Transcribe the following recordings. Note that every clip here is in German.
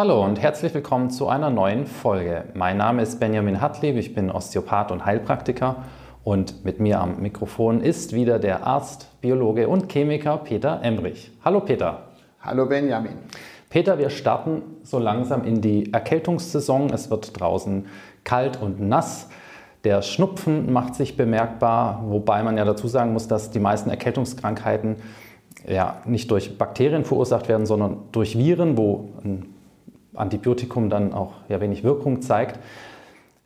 Hallo und herzlich willkommen zu einer neuen Folge. Mein Name ist Benjamin Hartlieb, ich bin Osteopath und Heilpraktiker und mit mir am Mikrofon ist wieder der Arzt, Biologe und Chemiker Peter Emrich. Hallo Peter. Hallo Benjamin. Peter, wir starten so langsam in die Erkältungssaison. Es wird draußen kalt und nass. Der Schnupfen macht sich bemerkbar, wobei man ja dazu sagen muss, dass die meisten Erkältungskrankheiten ja, nicht durch Bakterien verursacht werden, sondern durch Viren, wo ein Antibiotikum dann auch ja, wenig Wirkung zeigt.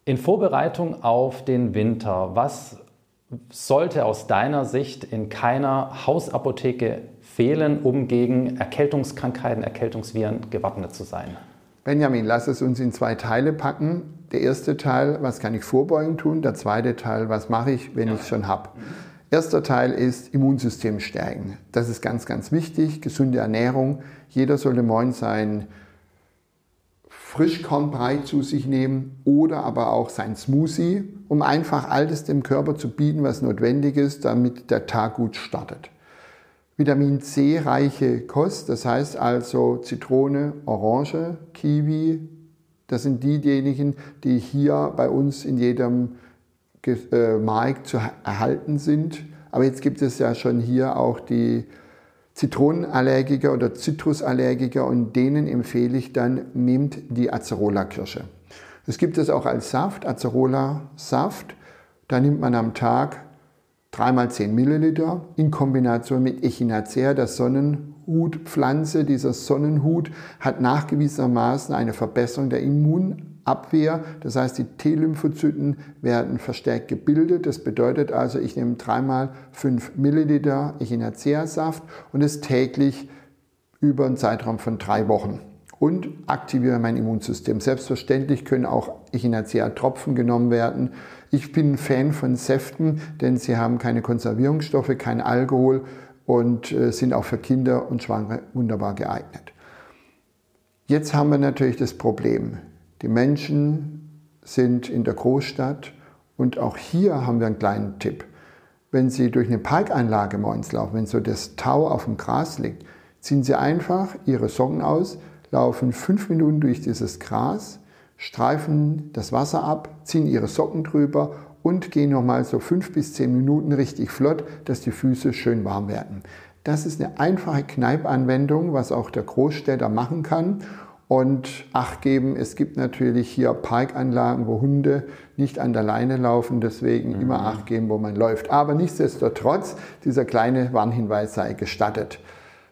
In Vorbereitung auf den Winter, was sollte aus deiner Sicht in keiner Hausapotheke fehlen, um gegen Erkältungskrankheiten, Erkältungsviren gewappnet zu sein? Benjamin, lass es uns in zwei Teile packen. Der erste Teil, was kann ich vorbeugen tun? Der zweite Teil, was mache ich, wenn ja. ich es schon habe? Erster Teil ist Immunsystem stärken. Das ist ganz, ganz wichtig. Gesunde Ernährung. Jeder sollte morgens sein Frischkornbrei zu sich nehmen oder aber auch sein Smoothie, um einfach alles dem Körper zu bieten, was notwendig ist, damit der Tag gut startet. Vitamin C reiche Kost, das heißt also Zitrone, Orange, Kiwi, das sind diejenigen, die hier bei uns in jedem äh, Markt zu erhalten sind. Aber jetzt gibt es ja schon hier auch die Zitronenallergiker oder Zitrusallergiker und denen empfehle ich dann, nehmt die Acerola-Kirsche. Es gibt es auch als Saft, Acerola-Saft. Da nimmt man am Tag dreimal 10 Milliliter in Kombination mit Echinacea, der Sonnenhutpflanze. Dieser Sonnenhut hat nachgewiesenermaßen eine Verbesserung der Immun Abwehr. Das heißt, die T-Lymphozyten werden verstärkt gebildet. Das bedeutet also, ich nehme dreimal 5 Milliliter Echinacea-Saft und es täglich über einen Zeitraum von drei Wochen und aktiviere mein Immunsystem. Selbstverständlich können auch Echinacea-Tropfen genommen werden. Ich bin Fan von Säften, denn sie haben keine Konservierungsstoffe, kein Alkohol und äh, sind auch für Kinder und Schwangere wunderbar geeignet. Jetzt haben wir natürlich das Problem. Die Menschen sind in der Großstadt und auch hier haben wir einen kleinen Tipp. Wenn Sie durch eine Parkanlage morgens laufen, wenn so das Tau auf dem Gras liegt, ziehen Sie einfach Ihre Socken aus, laufen fünf Minuten durch dieses Gras, streifen das Wasser ab, ziehen Ihre Socken drüber und gehen nochmal so fünf bis zehn Minuten richtig flott, dass die Füße schön warm werden. Das ist eine einfache Kneipanwendung, was auch der Großstädter machen kann und Acht geben, es gibt natürlich hier Parkanlagen, wo Hunde nicht an der Leine laufen, deswegen mhm. immer Acht geben, wo man läuft. Aber nichtsdestotrotz, dieser kleine Warnhinweis sei gestattet.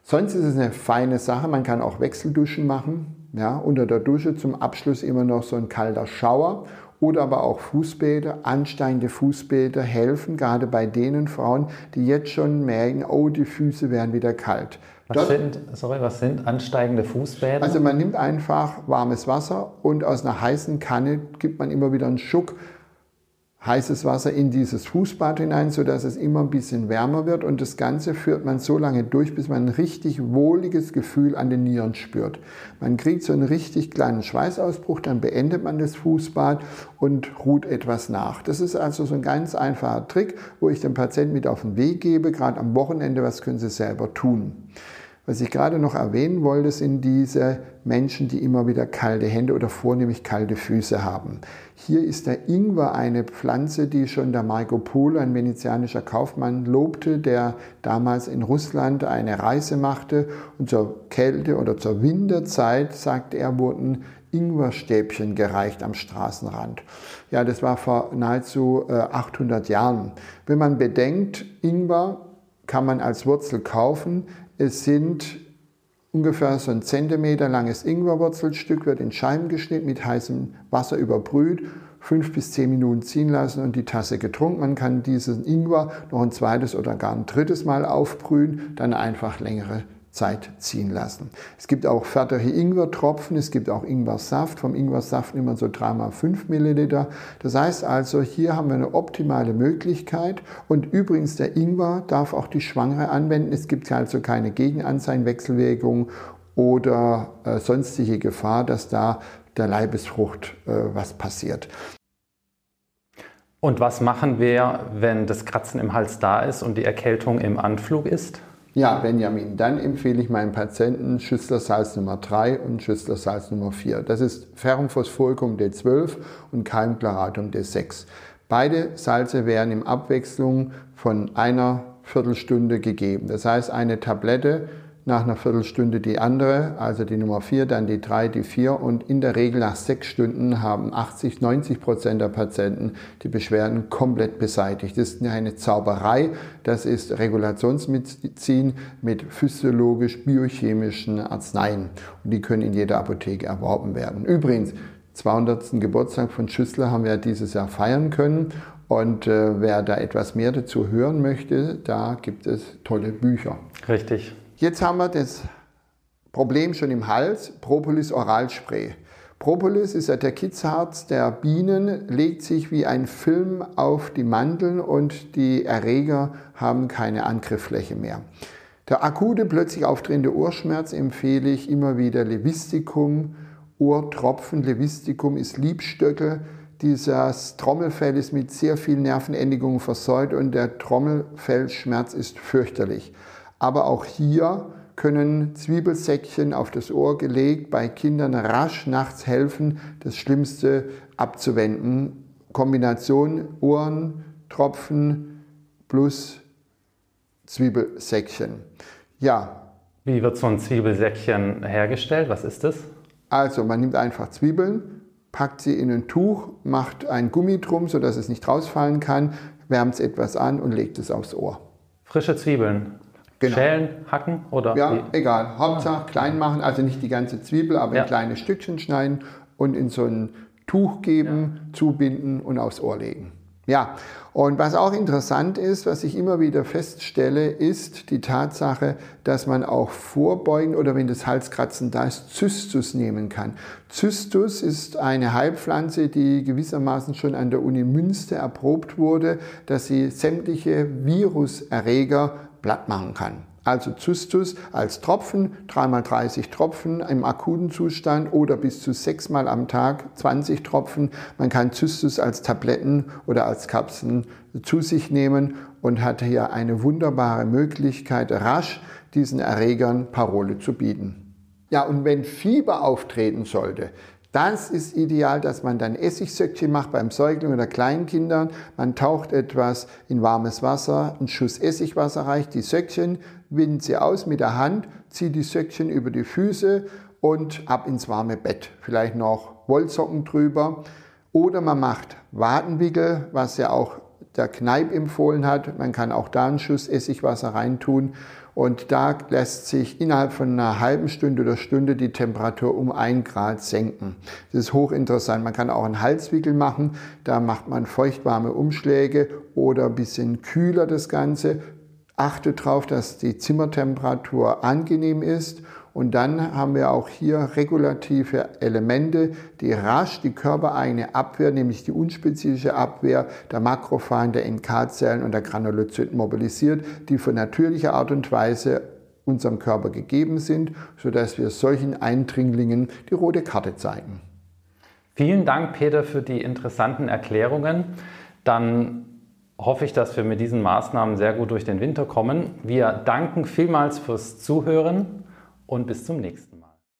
Sonst ist es eine feine Sache, man kann auch Wechselduschen machen. Ja, unter der Dusche zum Abschluss immer noch so ein kalter Schauer oder aber auch Fußbäder, ansteigende Fußbäder helfen, gerade bei denen Frauen, die jetzt schon merken, oh, die Füße werden wieder kalt. Was sind, sorry, was sind ansteigende Fußbäder? Also man nimmt einfach warmes Wasser und aus einer heißen Kanne gibt man immer wieder einen Schuck heißes Wasser in dieses Fußbad hinein, sodass es immer ein bisschen wärmer wird und das Ganze führt man so lange durch, bis man ein richtig wohliges Gefühl an den Nieren spürt. Man kriegt so einen richtig kleinen Schweißausbruch, dann beendet man das Fußbad und ruht etwas nach. Das ist also so ein ganz einfacher Trick, wo ich dem Patienten mit auf den Weg gebe, gerade am Wochenende, was können Sie selber tun. Was ich gerade noch erwähnen wollte, sind diese Menschen, die immer wieder kalte Hände oder vornehmlich kalte Füße haben. Hier ist der Ingwer eine Pflanze, die schon der Marco Polo, ein venezianischer Kaufmann, lobte, der damals in Russland eine Reise machte und zur Kälte oder zur Winterzeit, sagte er, wurden Ingwerstäbchen gereicht am Straßenrand. Ja, das war vor nahezu 800 äh, Jahren. Wenn man bedenkt, Ingwer kann man als Wurzel kaufen, es sind ungefähr so ein Zentimeter langes Ingwerwurzelstück, wird in Scheiben geschnitten, mit heißem Wasser überbrüht, fünf bis zehn Minuten ziehen lassen und die Tasse getrunken. Man kann diesen Ingwer noch ein zweites oder gar ein drittes Mal aufbrühen, dann einfach längere Zeit ziehen lassen. Es gibt auch fertige Ingwertropfen, es gibt auch Ingwersaft. Vom Ingwersaft nimmt man so 3x5 Milliliter. Das heißt also, hier haben wir eine optimale Möglichkeit. Und übrigens, der Ingwer darf auch die Schwangere anwenden. Es gibt also keine Gegenanzeigen, Wechselwirkung oder äh, sonstige Gefahr, dass da der Leibesfrucht äh, was passiert. Und was machen wir, wenn das Kratzen im Hals da ist und die Erkältung im Anflug ist? Ja, Benjamin, dann empfehle ich meinen Patienten Schüsslersalz Nummer 3 und Schüsslersalz Nummer 4. Das ist Ferrumphosphoricum D12 und Calmchlaratum D6. Beide Salze werden in Abwechslung von einer Viertelstunde gegeben. Das heißt, eine Tablette nach einer Viertelstunde die andere, also die Nummer 4, dann die 3, die 4 und in der Regel nach sechs Stunden haben 80, 90 Prozent der Patienten die Beschwerden komplett beseitigt. Das ist eine Zauberei, das ist Regulationsmedizin mit physiologisch-biochemischen Arzneien und die können in jeder Apotheke erworben werden. Übrigens, 200. Geburtstag von Schüssler haben wir dieses Jahr feiern können und äh, wer da etwas mehr dazu hören möchte, da gibt es tolle Bücher. Richtig. Jetzt haben wir das Problem schon im Hals, Propolis Oralspray. Propolis ist ja der Kitzharz der Bienen, legt sich wie ein Film auf die Mandeln und die Erreger haben keine Angriffsfläche mehr. Der akute plötzlich auftretende Ohrschmerz empfehle ich immer wieder Levisticum, Ohrtropfen. Levisticum ist Liebstöckel. Dieses Trommelfell ist mit sehr vielen Nervenendigungen versäut und der Trommelfellschmerz ist fürchterlich. Aber auch hier können Zwiebelsäckchen auf das Ohr gelegt bei Kindern rasch nachts helfen, das Schlimmste abzuwenden. Kombination Ohren, Tropfen plus Zwiebelsäckchen. Ja. Wie wird so ein Zwiebelsäckchen hergestellt? Was ist das? Also man nimmt einfach Zwiebeln, packt sie in ein Tuch, macht ein Gummi drum, sodass es nicht rausfallen kann, wärmt es etwas an und legt es aufs Ohr. Frische Zwiebeln. Genau. Schälen, hacken oder? Ja, wie? egal. Hauptsache klein machen, also nicht die ganze Zwiebel, aber ja. in kleine Stückchen schneiden und in so ein Tuch geben, ja. zubinden und aufs Ohr legen. Ja, und was auch interessant ist, was ich immer wieder feststelle, ist die Tatsache, dass man auch vorbeugen oder wenn das Halskratzen da ist, Zystus nehmen kann. Zystus ist eine Heilpflanze, die gewissermaßen schon an der Uni Münster erprobt wurde, dass sie sämtliche Viruserreger platt machen kann. Also Zystus als Tropfen, 3x30 Tropfen im akuten Zustand oder bis zu sechsmal am Tag 20 Tropfen. Man kann Zystus als Tabletten oder als Kapseln zu sich nehmen und hat hier eine wunderbare Möglichkeit, rasch diesen Erregern Parole zu bieten. Ja, und wenn Fieber auftreten sollte, das ist ideal, dass man dann Essigsöckchen macht beim Säugling oder Kleinkindern. Man taucht etwas in warmes Wasser, einen Schuss Essigwasser reicht, die Söckchen, windet sie aus mit der Hand, zieht die Söckchen über die Füße und ab ins warme Bett. Vielleicht noch Wollsocken drüber. Oder man macht Wadenwickel, was ja auch der Kneip empfohlen hat. Man kann auch da einen Schuss Essigwasser reintun und da lässt sich innerhalb von einer halben Stunde oder Stunde die Temperatur um ein Grad senken. Das ist hochinteressant. Man kann auch einen Halswickel machen. Da macht man feuchtwarme Umschläge oder ein bisschen kühler das Ganze. Achte darauf, dass die Zimmertemperatur angenehm ist und dann haben wir auch hier regulative Elemente, die rasch die körpereigene Abwehr, nämlich die unspezifische Abwehr der Makrophagen, der NK-Zellen und der Granulozyten mobilisiert, die von natürlicher Art und Weise unserem Körper gegeben sind, sodass wir solchen Eindringlingen die rote Karte zeigen. Vielen Dank, Peter, für die interessanten Erklärungen. Dann hoffe ich, dass wir mit diesen Maßnahmen sehr gut durch den Winter kommen. Wir danken vielmals fürs Zuhören und bis zum nächsten.